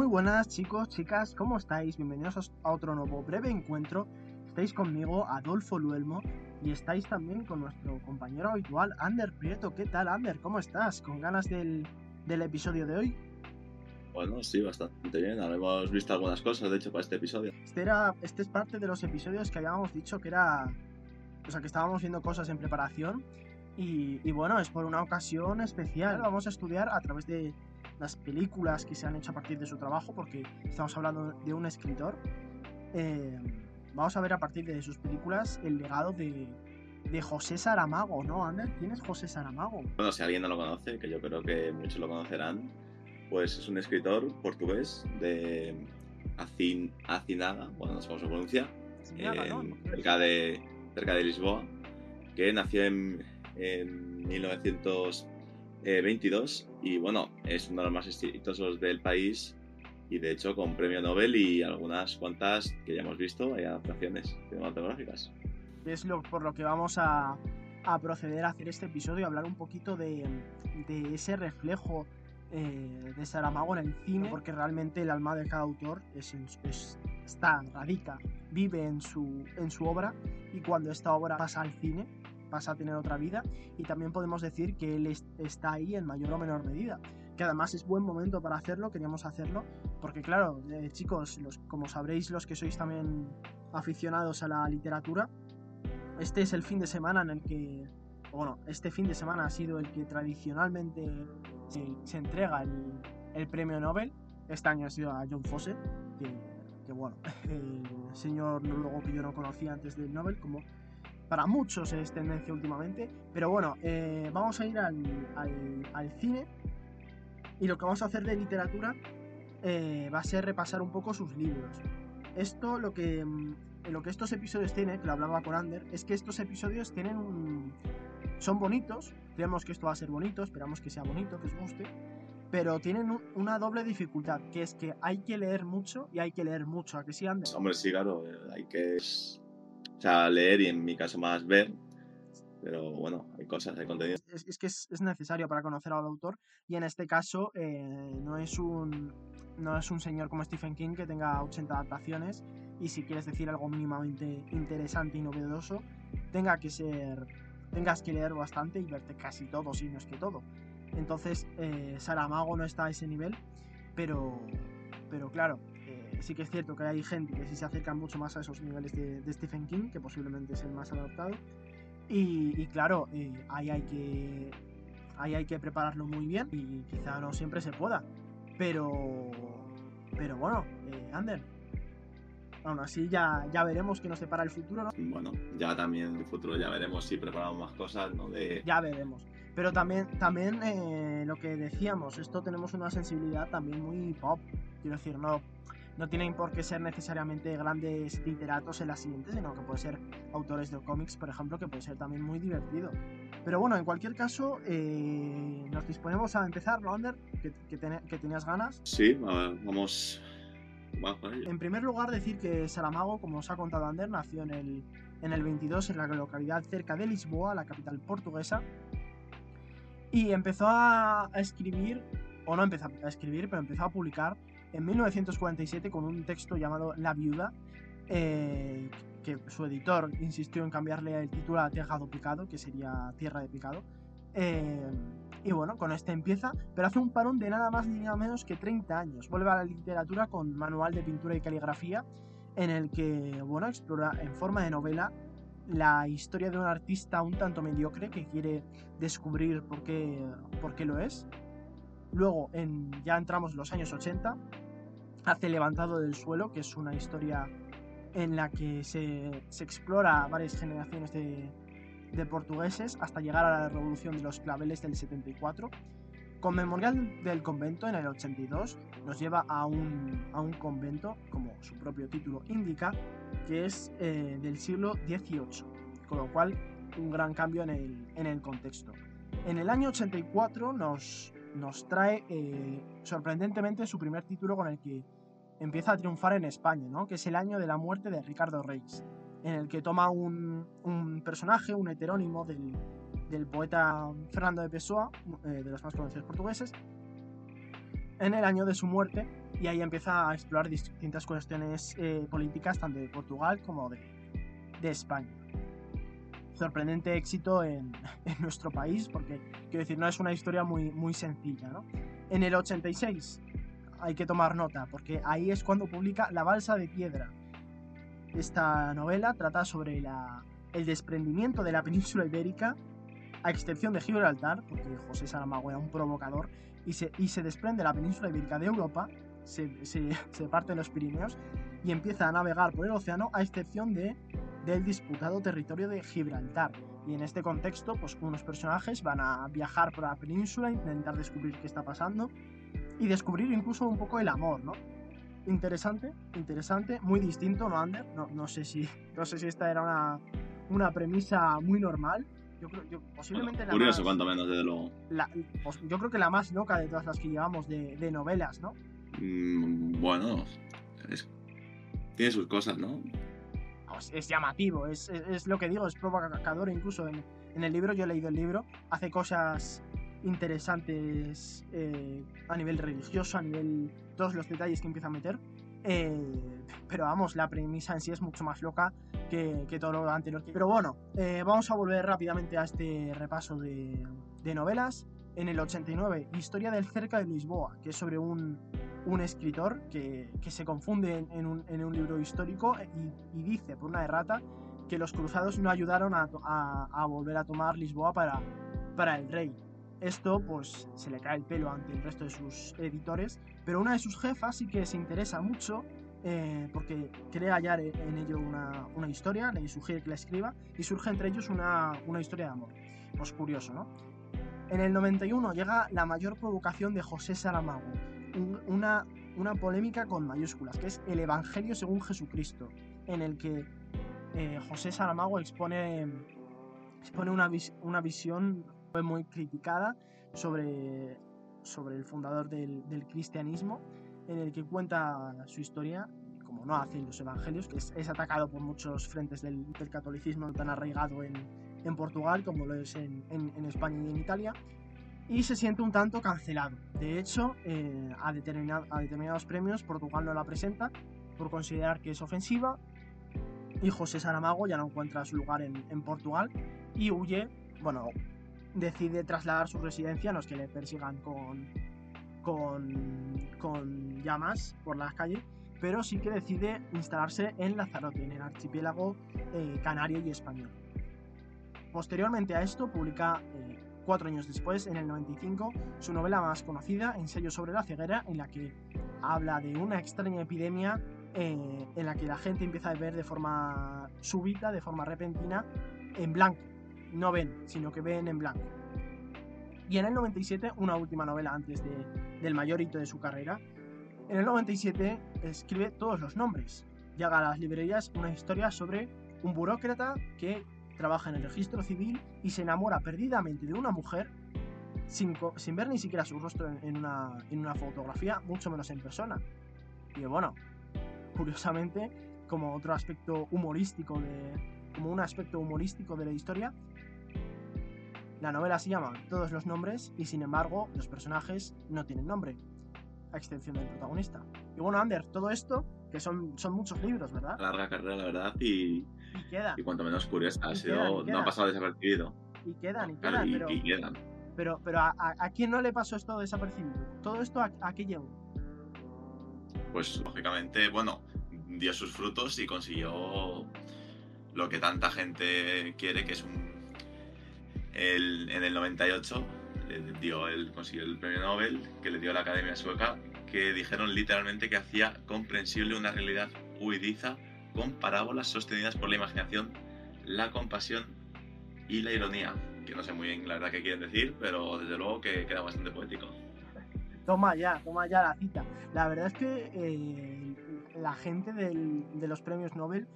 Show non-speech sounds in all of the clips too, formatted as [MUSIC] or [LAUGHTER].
Muy buenas chicos, chicas, ¿cómo estáis? Bienvenidos a otro nuevo breve encuentro. Estáis conmigo, Adolfo Luelmo, y estáis también con nuestro compañero habitual, Ander Prieto. ¿Qué tal, Ander? ¿Cómo estás? ¿Con ganas del, del episodio de hoy? Bueno, sí, bastante bien. Ahora hemos visto algunas cosas, de hecho, para este episodio. Este, era, este es parte de los episodios que habíamos dicho que era... O sea, que estábamos viendo cosas en preparación. Y, y bueno, es por una ocasión especial. Vamos a estudiar a través de las películas que se han hecho a partir de su trabajo, porque estamos hablando de un escritor. Eh, vamos a ver a partir de sus películas el legado de, de José Saramago, ¿no, Ander? ¿Quién es José Saramago? Bueno, si alguien no lo conoce, que yo creo que muchos lo conocerán, pues es un escritor portugués de Acin, Acinaga, bueno, no sé cómo se pronuncia, Acinaga, ¿no? en- cerca, de, cerca de Lisboa, que nació en, en 1922 y bueno, es uno de los más exitosos del país y de hecho con premio Nobel y algunas cuantas que ya hemos visto, hay adaptaciones cinematográficas. es lo, por lo que vamos a, a proceder a hacer este episodio, hablar un poquito de, de ese reflejo eh, de Saramago en el cine, porque realmente el alma de cada autor es, es- está, radica, vive en su, en su obra y cuando esta obra pasa al cine, pasa a tener otra vida y también podemos decir que él es- está ahí en mayor o menor medida. Que además es buen momento para hacerlo, queríamos hacerlo, porque claro, eh, chicos, los, como sabréis los que sois también aficionados a la literatura, este es el fin de semana en el que, bueno, este fin de semana ha sido el que tradicionalmente se, se entrega el, el premio Nobel. Este año ha sido a John Fosse, que, que, bueno, [LAUGHS] el señor noruego que yo no conocía antes del Nobel, como para muchos es tendencia últimamente. Pero bueno, eh, vamos a ir al, al- cine y lo que vamos a hacer de literatura eh, va a ser repasar un poco sus libros. Esto lo que, mm, lo que estos episodios tienen, que lo hablaba con Ander, es que estos episodios tienen son bonitos, creemos que esto va a ser bonito, esperamos que sea bonito, que os guste, pero tienen un- una doble dificultad, que es que hay que leer mucho y hay que leer mucho, ¿a que sí, Ander? Hombre, sí, claro, eh, hay que o sea, leer y en mi caso más ver, pero bueno, hay cosas, hay contenido. es, es que es, es necesario para conocer al autor y en este caso eh, no, es un, no es un señor como Stephen King que tenga 80 adaptaciones y si quieres decir algo mínimamente interesante y novedoso tenga que ser tengas que leer bastante y verte casi todo si no es que todo entonces eh, Saramago no está a ese nivel pero pero claro sí que es cierto que hay gente que sí se acerca mucho más a esos niveles de, de Stephen King que posiblemente es el más adaptado y, y claro, eh, ahí, hay que, ahí hay que prepararlo muy bien y quizá no siempre se pueda. Pero, pero bueno, eh, Ander, aún así ya, ya veremos qué nos depara el futuro, ¿no? Bueno, ya también en el futuro ya veremos si preparamos más cosas, ¿no? De, Ya veremos. Pero también, también eh, lo que decíamos, esto tenemos una sensibilidad también muy pop. Quiero decir, no, no tienen por qué ser necesariamente grandes literatos en la siguiente, sino que puede ser autores de cómics, por ejemplo, que puede ser también muy divertido. Pero bueno, en cualquier caso, eh, nos disponemos a empezar, ¿no, Ander? Que, que, ten- que tenías ganas. Sí, a ver, vamos. En primer lugar, decir que Saramago, como os ha contado Ander, nació en el, en el 22 en la localidad cerca de Lisboa, la capital portuguesa, y empezó a, a escribir, o no empezó a escribir, pero empezó a publicar en 1947 con un texto llamado La viuda, eh, que su editor insistió en cambiarle el título a Tierra do Picado, que sería Tierra de Picado. Eh, y bueno, con este empieza, pero hace un parón de nada más ni nada menos que 30 años. Vuelve a la literatura con manual de pintura y caligrafía, en el que, bueno, explora en forma de novela la historia de un artista un tanto mediocre que quiere descubrir por qué, por qué lo es. Luego, ya entramos en los años 80, hace Levantado del Suelo, que es una historia en la que se, se explora varias generaciones de, de portugueses hasta llegar a la revolución de los claveles del 74. Con Memorial del Convento en el 82 nos lleva a un, a un convento, como su propio título indica, que es eh, del siglo XVIII, con lo cual un gran cambio en el, en el contexto. En el año 84 nos, nos trae eh, sorprendentemente su primer título con el que empieza a triunfar en España, ¿no? que es el año de la muerte de Ricardo Reis, en el que toma un, personaje, un heterónimo del, poeta Fernando de Pessoa, eh, de los más conocidos portugueses, en el año de su muerte, y ahí empieza a explorar distintas cuestiones eh, políticas, tanto de Portugal como de España. Sorprendente éxito [LAUGHS] en, nuestro país, porque quiero decir, no es una historia muy, muy sencilla. ¿no? En el 86 hay que tomar nota, porque ahí es cuando publica La Balsa de Piedra. Esta novela trata sobre la, el desprendimiento de la península ibérica, a excepción de Gibraltar, porque José Saramago era un provocador, y se, y se desprende la península ibérica de Europa, se, se, [LAUGHS] se los Pirineos y empieza a navegar por el océano, a excepción de, del disputado territorio de Gibraltar. Y en este contexto, pues unos personajes van a viajar por la península, intentar descubrir qué está pasando y descubrir incluso un poco el amor, ¿no? Interesante, interesante, muy distinto, ¿no, Ander? No, no, sé, si, [LAUGHS] no sé si esta era una, una premisa muy normal. Yo creo, yo, posiblemente bueno, curioso, la más, cuanto menos, desde luego. La, pues, yo creo que la más loca de todas las que llevamos de, de novelas, ¿no? Mm, bueno, es, tiene sus cosas, ¿no? Es, es llamativo, es, es, es, lo que digo, es provocador. Incluso en, en, el libro, yo he leído el libro, hace cosas interesantes eh, a nivel religioso, a nivel. todos los detalles que empieza a meter. Eh, pero vamos, la premisa en sí es mucho más loca que, que todo lo anterior. Pero bueno, eh, vamos a volver rápidamente a este repaso de, de, novelas. En el 89, Historia del cerca de Lisboa, que es sobre un, un escritor que, que, se confunde en, un, en, un, libro histórico y, dice, por una errata, que los cruzados no ayudaron a, a, a volver a tomar Lisboa para, para el rey. Esto pues se le cae el pelo ante el resto de sus editores, pero una de sus jefas sí que se interesa mucho eh, porque cree hallar en ello una, una, historia, le sugiere que la escriba y surge entre ellos una, una historia de amor. Pues curioso, ¿no? En el 91 llega la mayor provocación de José Saramago, un, una, una polémica con mayúsculas, que es el Evangelio según Jesucristo, en el que eh, José Saramago expone, expone una, una visión muy criticada sobre, sobre el fundador del, cristianismo, en el que cuenta su historia, como no hacen los evangelios, que es, atacado por muchos frentes del, catolicismo tan arraigado en, en Portugal como lo es en, en, España y en Italia, y se siente un tanto cancelado. De hecho, eh, a, determinado, a determinados premios Portugal no la presenta por considerar que es ofensiva, y José Saramago ya no encuentra su lugar en, Portugal y huye, bueno, decide trasladar su residencia, no es que le persigan con, con, con llamas por las calles, pero sí que decide instalarse en Lanzarote, en el archipiélago eh, canario y español. Posteriormente a esto, publica eh, cuatro años después, en el 95, su novela más conocida, Ensayo sobre la ceguera, en la que habla de una extraña epidemia eh, en la que la gente empieza a ver de forma súbita, de forma repentina, en blanco no ven, sino que ven en blanco. Y en el 97, una última novela antes de, del mayor hito de su carrera, en el 97 escribe todos los nombres. Llega a las librerías una historia sobre un burócrata que trabaja en el registro civil y se enamora perdidamente de una mujer sin, sin ver ni siquiera su rostro en, en, una, en una fotografía, mucho menos en persona. Y bueno, curiosamente, como otro aspecto humorístico de, como un aspecto humorístico de la historia, la novela se llama Todos los nombres y sin embargo los personajes no tienen nombre, a excepción del protagonista. Y bueno, Ander, todo esto, que son, son muchos libros, ¿verdad? Larga carrera, la verdad, y, y, queda. y cuanto menos curiosa, ha sido, no ha pasado desapercibido. Y quedan, y quedan, y, pero, y quedan. pero, pero a, a, a, quién no le pasó esto desapercibido? ¿Todo esto a, a qué llegó? Pues lógicamente, bueno, dio sus frutos y consiguió lo que tanta gente quiere, que es un el, en el 98 le dio el, consiguió el premio Nobel que le dio la Academia Sueca, que dijeron literalmente que hacía comprensible una realidad huidiza con parábolas sostenidas por la imaginación, la compasión y la ironía. Que no sé muy bien la verdad qué quieren decir, pero desde luego que queda bastante poético. Toma ya, toma ya la cita. La verdad es que eh, la gente del, de los premios Nobel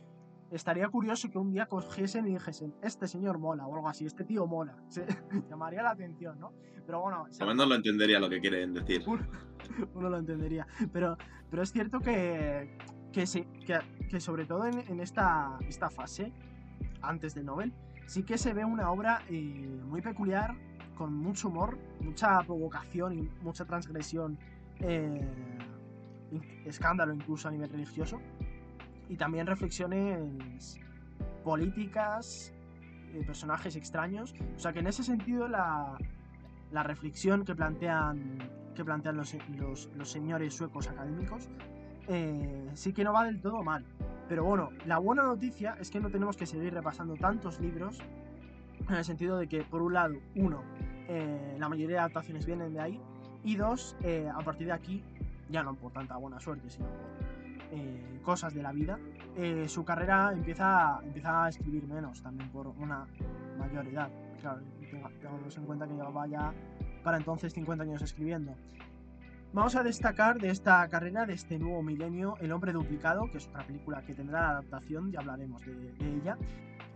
estaría curioso que un día cogiesen y dijesen, este señor mola o algo así, este tío mola. [LAUGHS] Se, llamaría la atención, ¿no? Pero bueno... Lo menos lo entendería lo que quieren decir. Uno, [LAUGHS] uno lo entendería. Pero, pero es cierto que, que, sí, que, que sobre todo en, en, esta, esta fase, antes del Nobel, sí que se ve una obra eh, muy peculiar, con mucho humor, mucha provocación y mucha transgresión. Eh, escándalo incluso a nivel religioso. Y también reflexiones políticas, personajes extraños. O sea que en ese sentido la, la reflexión que plantean, que plantean los, los, señores suecos académicos eh, sí que no va del todo mal. Pero bueno, la buena noticia es que no tenemos que seguir repasando tantos libros en el sentido de que, por un lado, uno, eh, la mayoría de adaptaciones vienen de ahí, y dos, eh, a partir de aquí, ya no por tanta buena suerte, sino por cosas de la vida, su carrera empieza, empieza a escribir menos, también por una mayor edad. Claro, tengamos en cuenta que llevaba ya para entonces 50 años escribiendo. Vamos a destacar de esta carrera, de este nuevo milenio, El hombre duplicado, que es otra película que tendrá adaptación, ya hablaremos de, ella.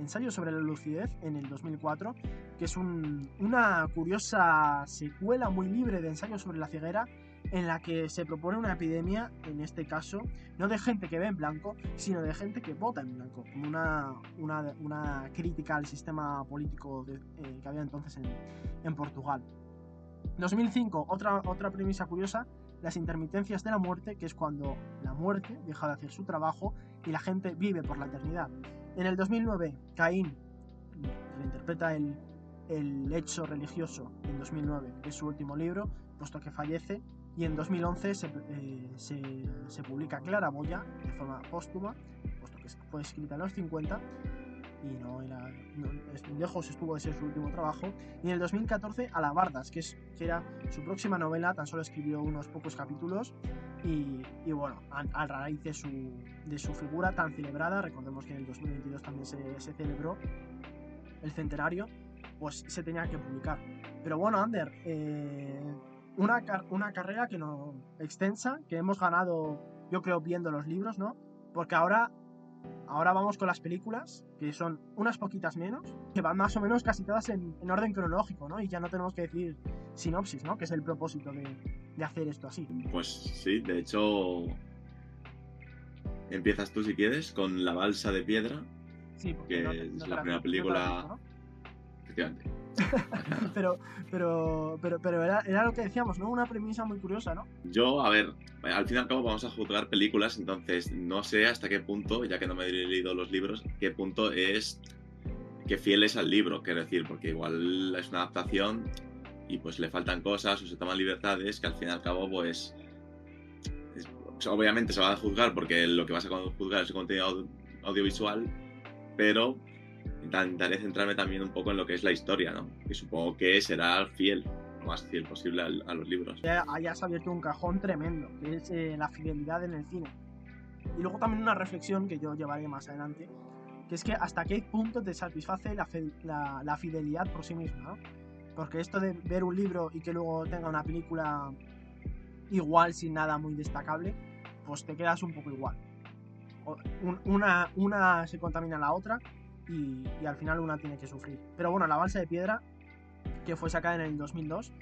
Ensayo sobre la lucidez en el 2004, que es una curiosa secuela muy libre de Ensayo sobre la ceguera, en la que se propone una epidemia, en este caso, no de gente que ve en blanco, sino de gente que vota en blanco, como una, una, crítica al sistema político eh, que había entonces en, en, Portugal. 2005, otra, otra premisa curiosa, las intermitencias de la muerte, que es cuando la muerte deja de hacer su trabajo y la gente vive por la eternidad. En el 2009, Caín reinterpreta el, el hecho religioso en 2009, es su último libro, puesto que fallece y en 2011 eh, se, se, publica Clara Boya de forma póstuma, puesto que fue escrita en los 50 y no era lejos estuvo de ser su último trabajo. Y en el 2014 Alabardas que, es, que era su próxima novela tan solo escribió unos pocos capítulos. Y, y bueno a, raíz de su, de su figura tan celebrada recordemos que en el 2022 también se, se celebró el centenario pues se tenía que publicar. Pero bueno Ander eh, una, una carrera que no extensa, que hemos ganado, yo creo, viendo los libros, ¿no? Porque ahora, ahora vamos con las películas, que son unas poquitas menos, que van más o menos casi todas en, orden cronológico, ¿no? Y ya no tenemos que decir sinopsis, ¿no? Que es el propósito de, de hacer esto así. Pues sí, de hecho, empiezas tú si quieres con La Balsa de Piedra, sí, que es la primera película... Efectivamente [LAUGHS] pero, pero, pero, pero era, era, lo que decíamos, ¿no? Una premisa muy curiosa, ¿no? Yo, a ver, al fin y al cabo vamos a juzgar películas, entonces no sé hasta qué punto, ya que no me he leído los libros, qué punto es que fiel es al libro, quiero decir, porque igual es una adaptación y pues le faltan cosas o se toman libertades que al fin y al cabo pues, obviamente se va a juzgar porque lo que vas a juzgar es el contenido audiovisual, pero intentaré centrarme también un poco en lo que es la historia, ¿no? Y supongo que será fiel, lo más fiel posible a, los libros. Ya hayas abierto un cajón tremendo, que es eh, la fidelidad en el cine. Y luego también una reflexión que yo llevaré más adelante, que es que hasta qué punto te satisface la, la, fidelidad por sí misma, ¿no? Porque esto de ver un libro y que luego tenga una película igual sin nada muy destacable, pues te quedas un poco igual. Una, una se contamina a la otra y, al final una tiene que sufrir. Pero bueno, La Balsa de Piedra, que fue sacada en el 2002,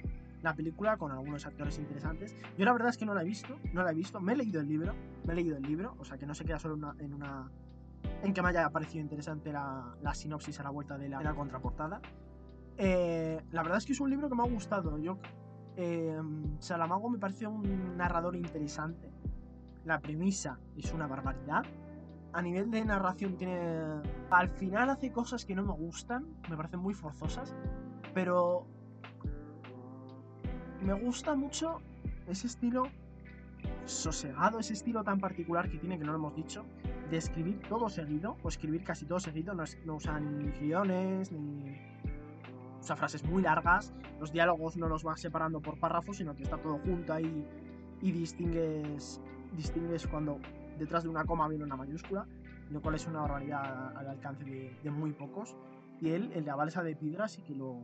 la película con algunos actores interesantes. Yo la verdad es que no la he visto, no la he visto, me he leído el libro, me he leído el libro, o sea que no se queda solo en una... En que me haya parecido interesante la, la sinopsis a la vuelta de la, la contraportada. Eh, la verdad es que es un libro que me ha gustado. Yo, eh, Salamago me parece un narrador interesante. La premisa es una barbaridad a nivel de narración tiene... Al final hace cosas que no me gustan, me parecen muy forzosas, pero me gusta mucho ese estilo sosegado, ese estilo tan particular que tiene, que no lo hemos dicho, de escribir todo seguido, o escribir casi todo seguido, no, no usa ni guiones, ni... Usa frases muy largas, los diálogos no los va separando por párrafos, sino que está todo junto ahí y distingues, distingues cuando detrás de una coma viene una mayúscula, lo cual es una barbaridad al alcance de, muy pocos. Y él, el de la balsa de piedra, sí que lo,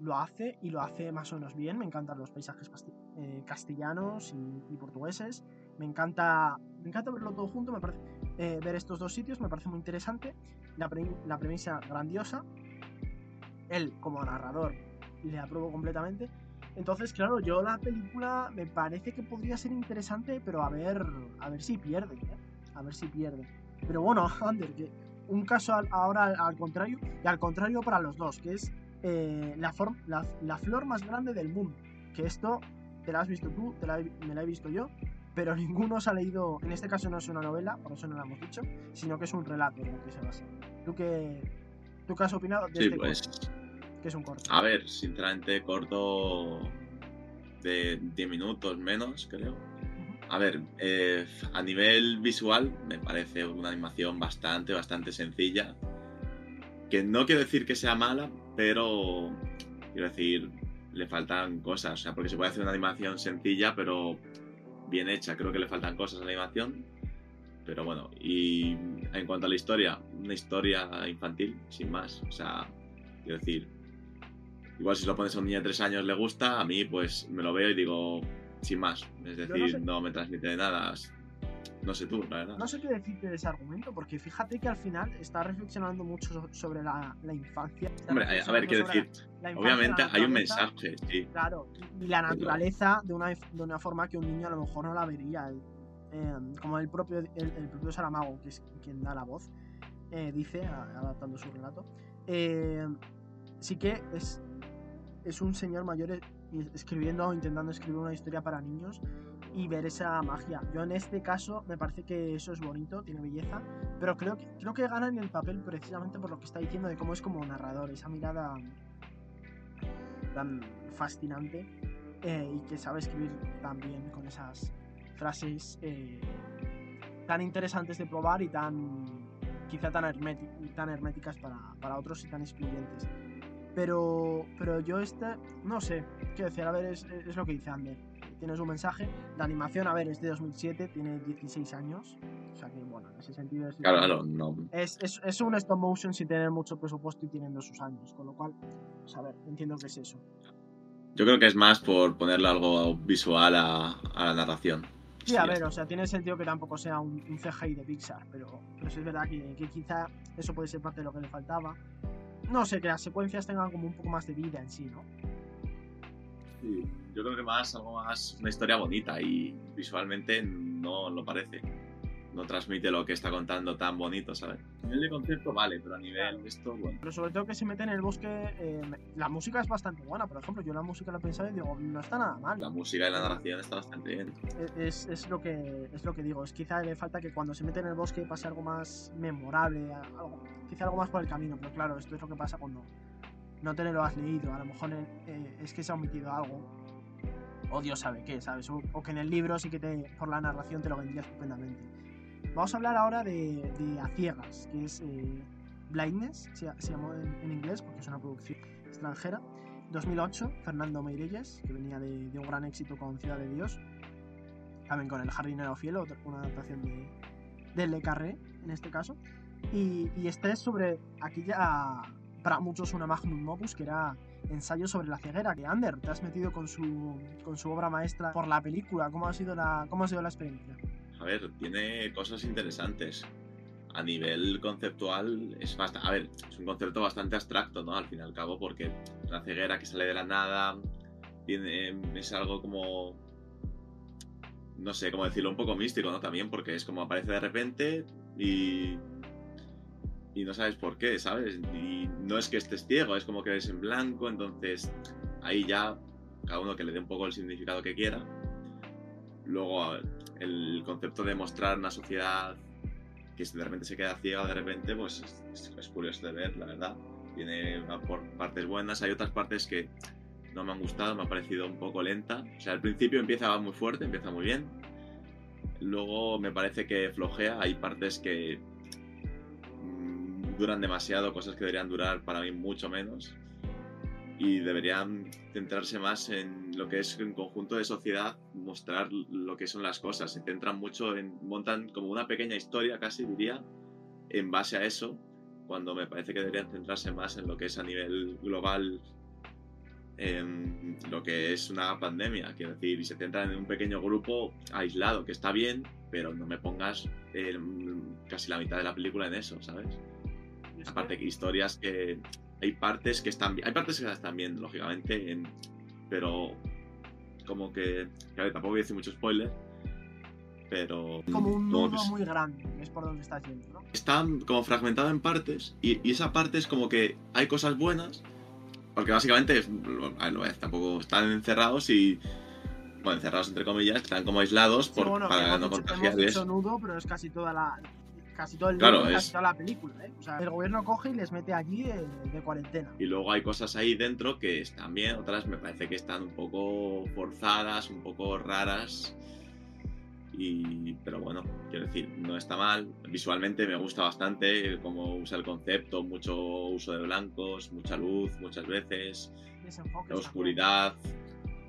lo hace y lo hace más o menos bien. Me encantan los paisajes eh, castellanos y, portugueses. Me encanta, me encanta verlo todo junto. Me parece, eh, ver estos dos sitios me parece muy interesante. La, la premisa grandiosa. Él, como narrador, le apruebo completamente. Entonces, claro, yo la película me parece que podría ser interesante, pero a ver, a ver si pierde, ¿eh? a ver si pierde. Pero bueno, [LAUGHS] Ander, que un caso ahora al, contrario, y al contrario para los dos, que es eh, la, la, flor más grande del mundo. Que esto te la has visto tú, te la, me la he visto yo, pero [LAUGHS] ninguno se ha leído, en este caso no es una novela, por eso no lo hemos dicho, sino que es un relato en el que se basa. ¿Tú qué, tú qué has opinado de Sí, este pues. corto? Es un corto. A ver, sinceramente, corto de 10 minutos menos, creo. A ver, eh, a nivel visual me parece una animación bastante, bastante sencilla. Que no quiero decir que sea mala, pero quiero decir, le faltan cosas. O sea, porque se puede hacer una animación sencilla, pero bien hecha. Creo que le faltan cosas a la animación. Pero bueno, y en cuanto a la historia, una historia infantil, sin más. O sea, quiero decir, igual si lo pones a un niño de 3 años le gusta, a mí pues me lo veo y digo, sin más. Es no decir, sé. no, me transmite nada. No sé tú, la verdad. No sé qué decirte de ese argumento, porque fíjate que al final está reflexionando mucho so- sobre la, la infancia. Hombre, a- ver, sobre decir, la infancia, obviamente la hay un mensaje, sí. Claro, y la naturaleza de una, de una forma que un niño a lo mejor no la vería. Eh, como el propio, el, el propio Saramago, que es quien da la voz, eh, dice, adaptando su relato, eh, sí que es, es un señor mayor escribiendo o intentando escribir una historia para niños y ver esa magia. Yo en este caso me parece que eso es bonito, tiene belleza, pero creo que, creo que gana en el papel precisamente por lo que está diciendo de cómo es como narrador, esa mirada tan fascinante eh, y que sabe escribir tan bien con esas frases eh, tan interesantes de probar y tan quizá tan herméticas para, para otros y tan excluyentes. Pero, pero yo este, no sé, qué decir, a ver, es, es lo que dice Ander. Tienes un mensaje, la animación, a ver, es de 2007, tiene 16 años, o sea que bueno, en ese sentido es, Claro, claro, no. es, es, es un stop motion sin tener mucho presupuesto y teniendo sus años, con lo cual, pues a ver, entiendo que es eso. Yo creo que es más por ponerle algo visual a, a la narración. Sí, a ver, o sea, tiene sentido que tampoco sea un, un CGI de Pixar, pero, pero sí es verdad que, que quizá eso puede ser parte de lo que le faltaba. No sé, que las secuencias tengan como un poco más de vida en sí, ¿no? Sí, yo creo que más, algo más, una historia bonita y visualmente no lo parece. No transmite lo que está contando tan bonito, ¿sabes? A nivel de concepto vale, pero a nivel de esto, bueno. Pero sobre todo que se mete en el bosque, eh, la música es bastante buena, por ejemplo, yo la música la he pensado y digo, no está nada mal. La música y la narración está bastante bien. Es, es lo que, es lo que digo, es quizá le falta que cuando se mete en el bosque pase algo más memorable, algo, quizá algo más por el camino, pero claro, esto es lo que pasa cuando no te lo has leído, a lo mejor eh, es que se ha omitido algo, o Dios sabe qué, ¿sabes? O, o que en el libro sí que te, por la narración te lo vendría estupendamente. Vamos a hablar ahora de, de A Ciegas, que es eh, Blindness, se, se llamó en, en inglés porque es una producción extranjera. 2008, Fernando Meirelles, que venía de, de un gran éxito con Ciudad de Dios, también con El Jardinero Fiel, otra- una adaptación de, de Le Carré, en este caso. Y, y este es sobre, aquí ya para muchos una magnum opus, que era ensayo sobre la ceguera, que Ander, te has metido con su, con su obra maestra por la película, ¿cómo ha sido la, cómo ha sido la experiencia? A ver, tiene cosas interesantes. A nivel conceptual es bastante... A ver, es un concepto bastante abstracto, ¿no? Al fin y al cabo, porque la ceguera que sale de la nada tiene, es algo como... No sé cómo decirlo, un poco místico, ¿no? También porque es como aparece de repente y... Y no sabes por qué, ¿sabes? Y no es que estés ciego, es como que eres en blanco, entonces ahí ya cada uno que le dé un poco el significado que quiera. Luego, a ver, el concepto de mostrar una sociedad que de repente se queda ciega de repente, pues es, es curioso de ver, la verdad. Tiene por- partes buenas, hay otras partes que no me han gustado, me ha parecido un poco lenta. O sea, al principio empieza muy fuerte, empieza muy bien. Luego me parece que flojea, hay partes que mm, duran demasiado, cosas que deberían durar para mí mucho menos. Y deberían centrarse más en lo que es un conjunto de sociedad, mostrar lo que son las cosas. Se centran mucho en, montan como una pequeña historia casi diría, en base a eso, cuando me parece que deberían centrarse más en lo que es a nivel global, en lo que es una pandemia, quiero decir, y se centran en un pequeño grupo aislado, que está bien, pero no me pongas eh, casi la mitad de la película en eso, ¿sabes? Aparte que historias que hay partes que están bien, hay partes que están bien, lógicamente, en- pero como que, claro, tampoco voy a decir mucho spoiler, pero Como un nudo que muy grande, es por donde estás yendo, ¿no? está como fragmentado en partes y, y esa parte es como que hay cosas buenas, porque básicamente, es- tampoco están encerrados y bueno, encerrados entre comillas, están como aislados por, Sí, bueno, para no contagiarles. nudo, pero es casi toda la. Casi todo el Claro, libro, es- casi toda la película, ¿eh? O sea, el gobierno coge y les mete allí de, de cuarentena. Y luego hay cosas ahí dentro que están bien, otras me parece que están un poco forzadas, un poco raras. Y, pero bueno, quiero decir, no está mal. Visualmente me gusta bastante cómo usa el concepto, mucho uso de blancos, mucha luz muchas veces, la también.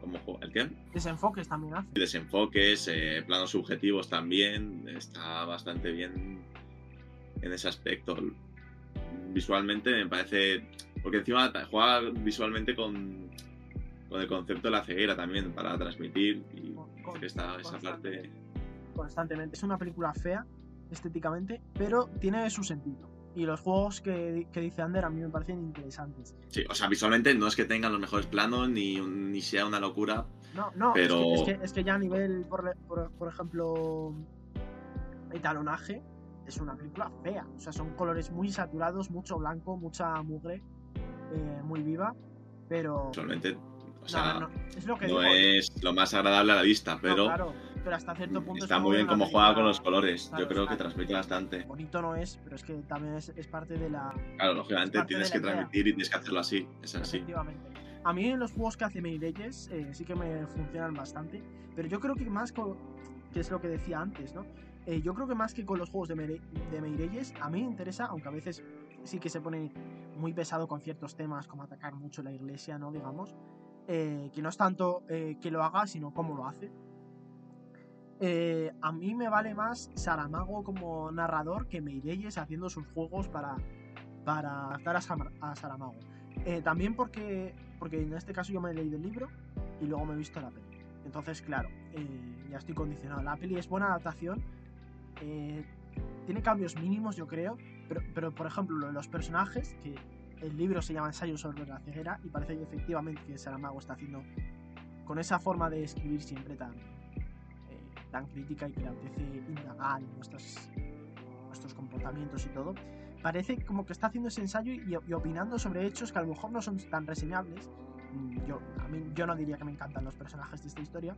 Como ¿el qué? Desenfoques también hace. Desenfoques, eh, planos subjetivos también, está bastante bien en ese aspecto. Visualmente me parece, porque encima juega visualmente con, con el concepto de la ceguera también para transmitir y Con- está esa parte constantemente. Es una película fea estéticamente, pero tiene su sentido. Y los juegos que, que dice Ander a mí me parecen interesantes. Sí, o sea, visualmente no es que tengan los mejores planos ni, ni sea una locura. No, no, Pero- es, que, es, que, es que ya a nivel, por, por, por ejemplo, etalonaje, es una película fea. O sea, son colores muy saturados, mucho blanco, mucha mugre, eh, muy viva, pero... Visualmente, o sea, no, no, no, es lo que digo. es lo más agradable a la vista, pero claro, pero hasta cierto punto es está como muy bien cómo juega con los colores. Claro, Yo creo que transmite bastante. Bonito no es, pero es que también es, es parte de la, Claro, lógicamente tienes que idea. transmitir y tienes que hacerlo así. Es así. Efectivamente. A mí los juegos que hace Meirelles eh, sí que me funcionan bastante, pero yo creo que más con, que es lo que decía antes, ¿no? Eh, yo creo que más que con los juegos de, Meire- de Meirelles, a mí me interesa, aunque a veces sí que se pone muy pesado con ciertos temas, como atacar mucho la iglesia, ¿no? Digamos, eh, que no es tanto eh, que lo haga, sino cómo lo hace. Eh, a mí me vale más Saramago como narrador que Meirelles haciendo sus juegos para, para adaptar a, Saramago. Eh, también porque, porque en este caso yo me he leído el libro y luego me he visto la peli. Entonces, claro, eh, ya estoy condicionado. La peli es buena adaptación, tiene cambios mínimos, yo creo, pero, pero por ejemplo, los personajes, que el libro se llama Ensayo sobre la ceguera y parece que efectivamente que Saramago está haciendo con esa forma de escribir siempre tan, tan crítica y que le apetece indagar en nuestros, nuestros comportamientos y todo parece como que está haciendo ese ensayo y, y opinando sobre hechos que a lo mejor no son tan reseñables. Mm, Yo, a mí, yo no diría que me encantan los personajes de esta historia,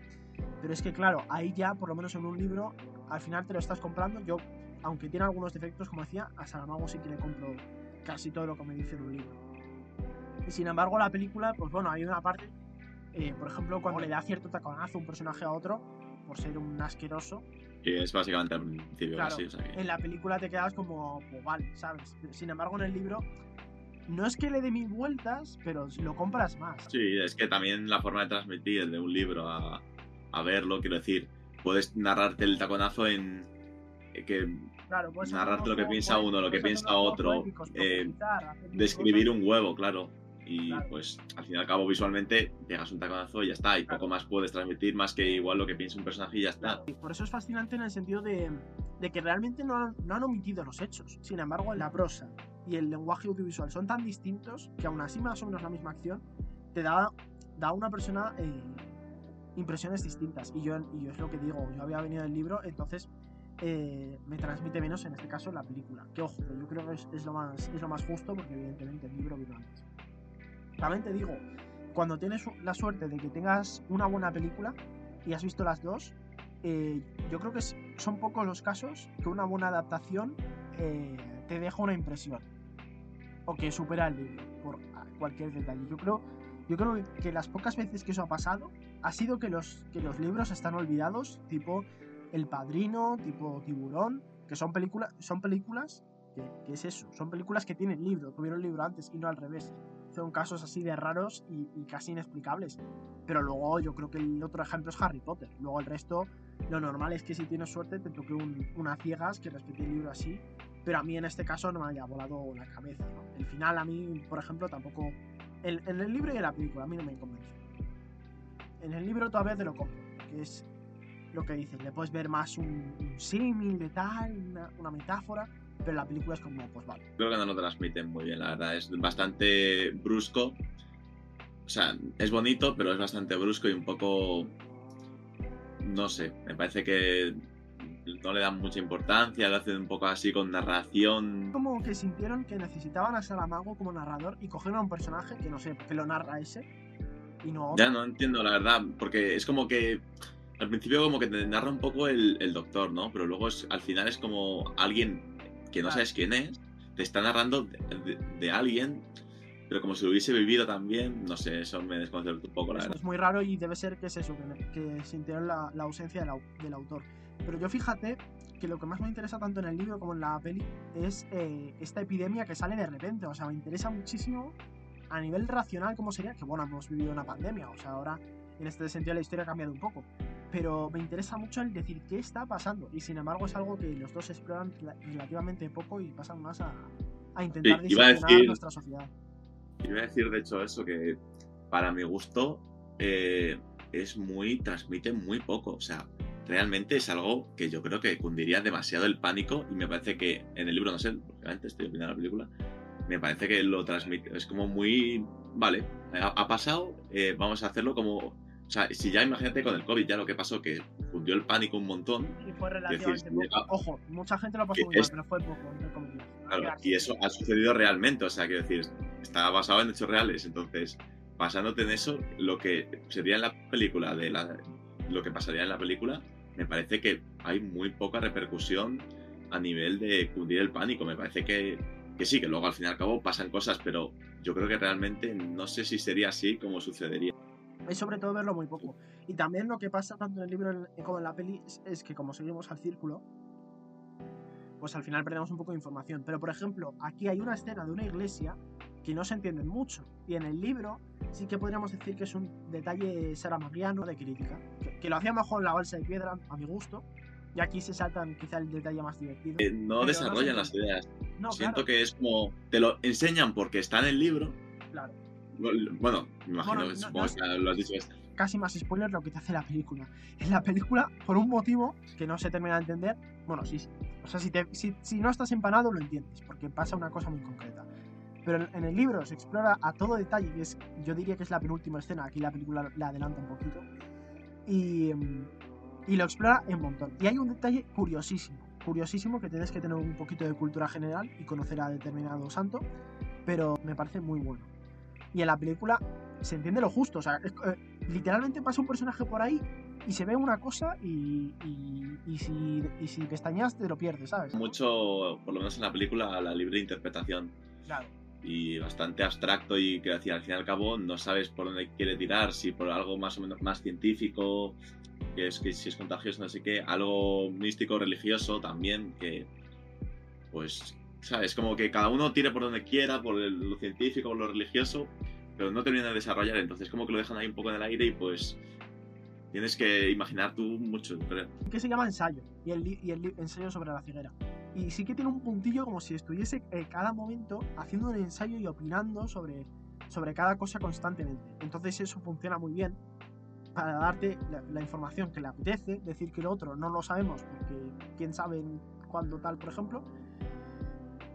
pero es que claro, ahí ya, por lo menos en un libro, al final te lo estás comprando. Yo, aunque tiene algunos defectos, como decía, a Saramago sí que le compro casi todo lo que me dice en un libro. Y sin embargo, la película, pues bueno, hay una parte, eh, por ejemplo, cuando le da cierto taconazo un personaje a otro, por ser un asqueroso, Y es básicamente al principio Claro, así. O sea que- en la película te quedas como, pues vale, ¿sabes? Sin embargo, en el libro, no es que le dé mil vueltas, pero lo compras más. Sí, es que también la forma de transmitir de un libro a, a verlo, quiero decir, puedes narrarte el taconazo en eh, que Claro, narrarte lo que piensa uno, lo que piensa otro, eh, describir un huevo, claro. Y Claro. pues al fin y al cabo visualmente pegas un taconazo y ya está. Y Claro. poco más puedes transmitir más que igual lo que piensa un personaje y ya está. Y por eso es fascinante en el sentido de, de que realmente no han, no han omitido los hechos. Sin embargo, la prosa y el lenguaje audiovisual son tan distintos que aún así más o menos la misma acción te da, da a una persona eh, impresiones distintas. Y yo, y yo es lo que digo, yo había venido del libro, entonces eh, me transmite menos en este caso la película. Que ojo, yo creo que es, es lo más, es lo más justo porque evidentemente el libro vino antes. También te digo, cuando tienes la suerte de que tengas una buena película y has visto las dos, eh, yo creo que son pocos los casos que una buena adaptación eh, te deja una impresión o que supera el libro por cualquier detalle. Yo creo, yo creo que las pocas veces que eso ha pasado ha sido que los, que los libros están olvidados, tipo El Padrino, tipo Tiburón, que son, películas son películas que, que es eso, son películas que tienen libro, tuvieron libro antes y no al revés. Son casos así de raros y, y casi inexplicables. Pero luego yo creo que el otro ejemplo es Harry Potter. Luego el resto, lo normal es que si tienes suerte te toque un, una ciegas que respete el libro así. Pero a mí en este caso no me haya volado la cabeza. ¿no? El final a mí, por ejemplo, tampoco... el- en el libro y en la película a mí no me convence. En el libro todavía te lo compro, que es lo que dices. Le puedes ver más un, un símil de tal, una, una metáfora, pero la película es como, pues vale. Creo que no lo transmiten muy bien, la verdad. Es bastante brusco. O sea, es bonito, pero es bastante brusco y un poco. No sé, me parece que no le dan mucha importancia, lo hacen un poco así con narración. Como que sintieron que necesitaban a Saramago como narrador y cogieron a un personaje que no sé, que lo narra ese y no Ya no entiendo, la verdad, porque es como que al principio como que te narra un poco el, el doctor, ¿no? Pero luego es, al final es como alguien que no sabes quién es, te está narrando de, de- de alguien, pero como si lo hubiese vivido también, no sé, eso me desconcerta un poco, la Eso verdad. es muy raro y debe ser que es eso, que, sintieron la, la ausencia del, del autor. Pero yo fíjate que lo que más me interesa tanto en el libro como en la peli es eh, esta epidemia que sale de repente. O sea, me interesa muchísimo a nivel racional cómo sería, que bueno, hemos vivido una pandemia, o sea, ahora en este sentido la historia ha cambiado un poco. Pero me interesa mucho el decir qué está pasando. Y sin embargo es algo que los dos exploran rela- relativamente poco y pasan más a, a intentar Sí, iba decir- nuestra sociedad. Voy a decir, de hecho, eso que para mi gusto eh, es muy, transmite muy poco. O sea, realmente es algo que yo creo que cundiría demasiado el pánico y me parece que en el libro, no sé, obviamente estoy opinando la película, me parece que lo transmite, es como muy, vale, ha, ha pasado, eh, vamos a hacerlo como, o sea, si ya imagínate con el COVID ya lo que pasó, que cundió el pánico un montón, Y fue decir, relativamente poco. Ojo, mucha gente lo pasó muy mal, es- pero fue poco, entre comillas. Claro, y eso ha sucedido realmente, o sea, quiero decir, está basado en hechos reales, entonces, basándote en eso, lo que sería en la película, de la, lo que pasaría en la película, me parece que hay muy poca repercusión a nivel de cundir el pánico, me parece que, que sí, que luego al fin y al cabo pasan cosas, pero yo creo que realmente no sé si sería así como sucedería. Es sobre todo verlo muy poco. Y también lo que pasa tanto en el libro como en la peli es, que como seguimos al círculo, pues al final perdemos un poco de información. Pero por ejemplo, aquí hay una escena de una iglesia que no se entiende mucho. Y en el libro sí que podríamos decir que es un detalle saramaguiano de crítica. Que, que lo hacía mejor en la balsa de piedra, a mi gusto. Y aquí se saltan quizá el detalle más divertido. Eh, no no desarrollan sé. las ideas. No, Siento claro, que es como, te lo enseñan porque está en el libro. claro. Bueno, me imagino Bueno, no- supongo no que lo has dicho. esto. casi más spoiler lo que te hace la película. En la película, por un motivo que no se termina de entender, bueno, sí, sí. O sea, si, te- si, si no estás empanado lo entiendes, porque pasa una cosa muy concreta. Pero en, en el libro se explora a todo detalle, y es, yo diría que es la penúltima escena, aquí la película la adelanta un poquito, y, y lo explora en montón. Y hay un detalle curiosísimo, curiosísimo que tienes que tener un poquito de cultura general y conocer a determinado santo, pero me parece muy bueno. Y en la película se entiende lo justo, o sea, es- eh, literalmente pasa un personaje por ahí y se ve una cosa y, y, y si, y si pestañas te lo pierdes, ¿sabes? Mucho, por lo menos en la película, la libre interpretación. Claro. y bastante abstracto y que hacia al fin y al cabo no sabes por dónde quiere tirar, si por algo más o menos más científico, que es que si es contagioso, no sé qué, algo místico, religioso también, que pues, sabes, como que cada uno tire por donde quiera, por lo científico, por lo religioso, pero no termina de desarrollar, entonces como que lo dejan ahí un poco en el aire y pues tienes que imaginar tú mucho, creo. Se llama ensayo, y el, y el ensayo sobre la ceguera. Y sí que tiene un puntillo como si estuviese eh, cada momento haciendo un ensayo y opinando sobre, sobre cada cosa constantemente. Entonces eso funciona muy bien para darte la, información que le apetece, decir que el otro no lo sabemos porque quién sabe cuándo tal, por ejemplo.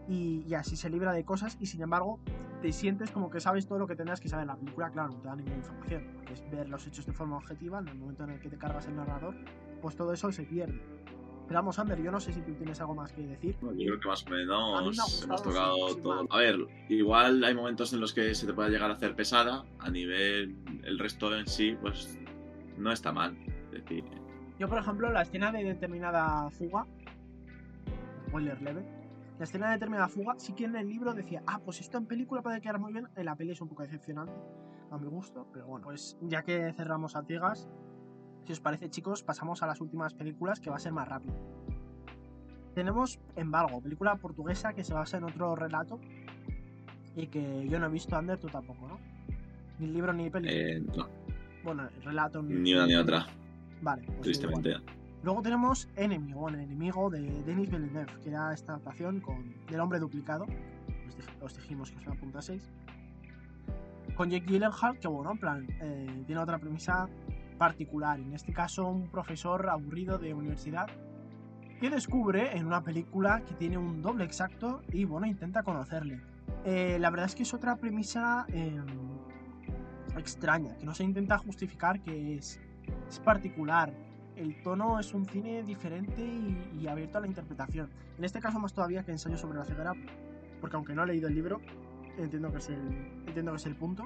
Y, y así se libra de cosas y sin embargo te sientes como que sabes todo lo que tendrás que saber. La película, claro, no te da ninguna información, porque es ver los hechos de forma objetiva, en el momento en el que te cargas el narrador, pues todo eso se pierde. Pero vamos, Ander, yo no sé si tú tienes algo más que decir. Yo creo que más o menos gustado, hemos tocado sin todo. A ver, igual hay momentos en los que se te puede llegar a hacer pesada, a nivel el resto en sí, pues no está mal. Es decir, Yo, por ejemplo, la escena de determinada fuga, spoiler leve, la escena de determinada fuga, sí que en el libro decía, ah, pues esto en película puede quedar muy bien, en la peli es un poco decepcionante, a mi gusto, pero bueno, pues ya que cerramos a ciegas, si os parece, chicos, pasamos a las últimas películas que va a ser más rápido. Tenemos Embargo, película portuguesa que se basa en otro relato y que yo no he visto, Ander, tú tampoco, ¿no? Ni libro ni peli. eh, no, bueno, el relato ni una ni otra, Vale, pues tristemente. igual. Luego tenemos Enemy, o El enemigo de Denis Villeneuve, que era esta adaptación con del hombre duplicado. Os, dij- os dijimos que os lo apuntaseis. Con Jake Gyllenhaal, que bueno, en plan, eh, tiene otra premisa particular. En este caso, un profesor aburrido de universidad que descubre en una película que tiene un doble exacto y bueno, intenta conocerle. Eh, la verdad es que es otra premisa eh, extraña, que no se intenta justificar, que es, es particular. El tono es un cine diferente y, abierto a la interpretación. En este caso más todavía que ensayo sobre la ceguera, porque aunque no he leído el libro, entiendo que es el, entiendo que es el punto.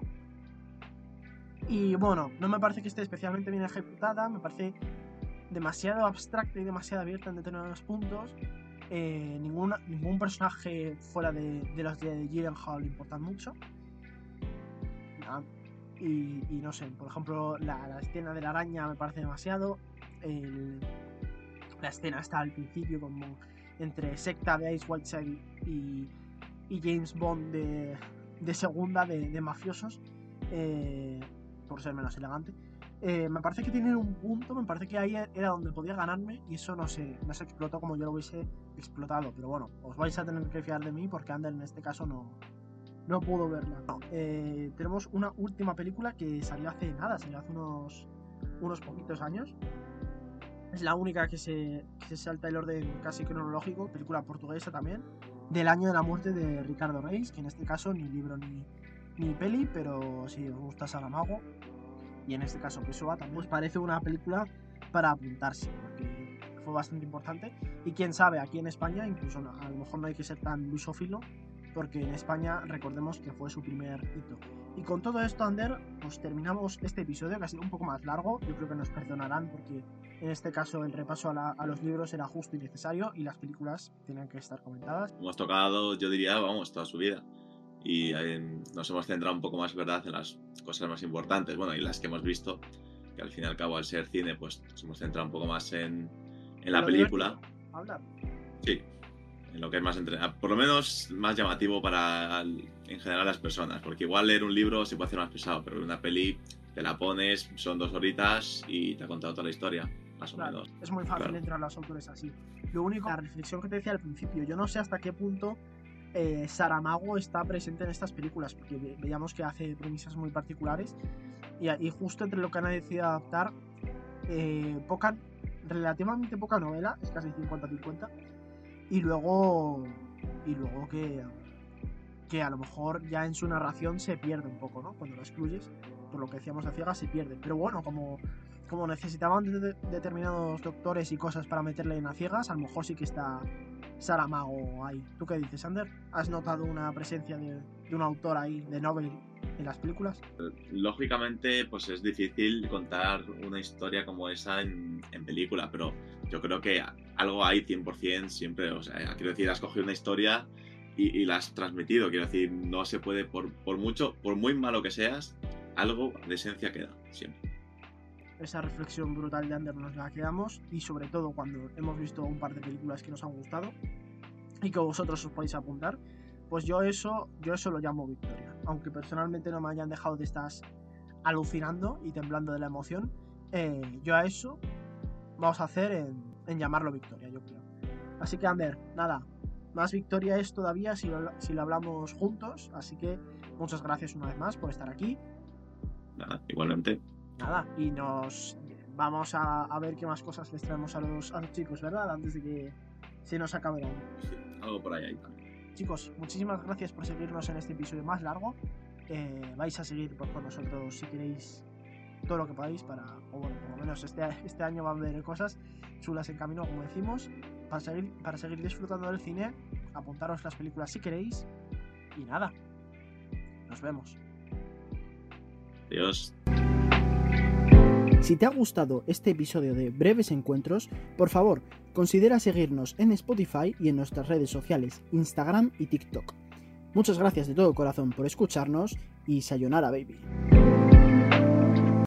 Y bueno, no me parece que esté especialmente bien ejecutada, me parece demasiado abstracta y demasiado abierta en determinados puntos. Eh, ninguna, ningún personaje fuera de, de los de Gyllenhaal importa mucho. Y, no sé, por ejemplo, la escena de la araña me parece demasiado. El- la escena está al principio como entre secta de Ice Whiteside y, y James Bond de, de segunda de, de mafiosos, eh, por ser menos elegante. Eh, me parece que tiene un punto, me parece que ahí era donde podía ganarme y eso no se, no se explotó como yo lo hubiese explotado. Pero bueno, os vais a tener que fiar de mí porque Ander en este caso no, no pudo verla. No, eh, tenemos una última película que salió hace nada, salió hace unos, unos poquitos años. Es la única que se, que se salta el orden casi cronológico, película portuguesa también, del año de la muerte de Ricardo Reis, que en este caso ni libro ni, ni peli, pero si os gusta Saramago, y en este caso Pessoa, también os parece una película para apuntarse, porque fue bastante importante. Y quién sabe, aquí en España, incluso a lo mejor no hay que ser tan lusófilo, porque en España recordemos que fue su primer hito. Y con todo esto, Ander, pues terminamos este episodio que ha sido un poco más largo. Yo creo que nos perdonarán porque en este caso el repaso a, la- a los libros era justo y necesario y las películas tienen que estar comentadas. Hemos tocado, yo diría, vamos, toda su vida. Y eh, nos hemos centrado un poco más, ¿verdad?, en las cosas más importantes, bueno, y las que hemos visto, que al fin y al cabo, al ser cine, pues nos hemos centrado un poco más en, en la película. Hablar. Sí, en lo que es más entre... por lo menos más llamativo para en general las personas, porque igual leer un libro se puede hacer más pesado, pero una peli te la pones, son dos horitas y te ha contado toda la historia, más o Claro, menos. es muy fácil Claro. entrar a los autores así. Lo único, la reflexión que te decía al principio, yo no sé hasta qué punto eh, Saramago está presente en estas películas, porque ve- veíamos que hace premisas muy particulares y, y justo entre lo que han decidido adaptar, eh, poca, relativamente poca novela, es casi 50-50, y luego, y luego que, que a lo mejor ya en su narración se pierde un poco, ¿no? Cuando lo excluyes, por lo que decíamos a ciegas, se pierde. Pero bueno, como como necesitaban de- de- determinados doctores y cosas para meterle en a ciegas, a lo mejor sí que está Saramago ahí. ¿Tú qué dices, Ander? ¿Has notado una presencia de, de un autor ahí, de Nobel, en las películas? Lógicamente, pues es difícil contar una historia como esa en, en película, pero yo creo que algo hay 100% siempre. O sea, quiero decir, has cogido una historia y, y la has transmitido. Quiero decir, no se puede, por, por mucho, por muy malo que seas, algo de esencia queda siempre. Esa reflexión brutal de Ander nos la quedamos y sobre todo cuando hemos visto un par de películas que nos han gustado y que vosotros os podéis apuntar, pues yo eso, yo eso lo llamo victoria. Aunque personalmente no me hayan dejado de estar alucinando y temblando de la emoción, eh, yo a eso vamos a hacer en, en llamarlo victoria, yo creo. Así que Ander, nada, más victoria es todavía si lo, si lo hablamos juntos, así que muchas gracias una vez más por estar aquí. Nada, igualmente. Nada, y nos vamos a, a ver qué más cosas les traemos a los, a los chicos, ¿verdad? Antes de que se nos acabe el año. Sí, algo por ahí hay también. Chicos, muchísimas gracias por seguirnos en este episodio más largo. Eh, vais a seguir pues, con nosotros si queréis todo lo que podáis para, o bueno, por lo menos este, este año va a haber cosas chulas en camino, como decimos, para seguir, para seguir disfrutando del cine, apuntaros las películas si queréis y nada, nos vemos. Adiós. Si te ha gustado este episodio de Breves Encuentros, por favor, considera seguirnos en Spotify y en nuestras redes sociales, Instagram y TikTok. Muchas gracias de todo corazón por escucharnos y sayonara baby.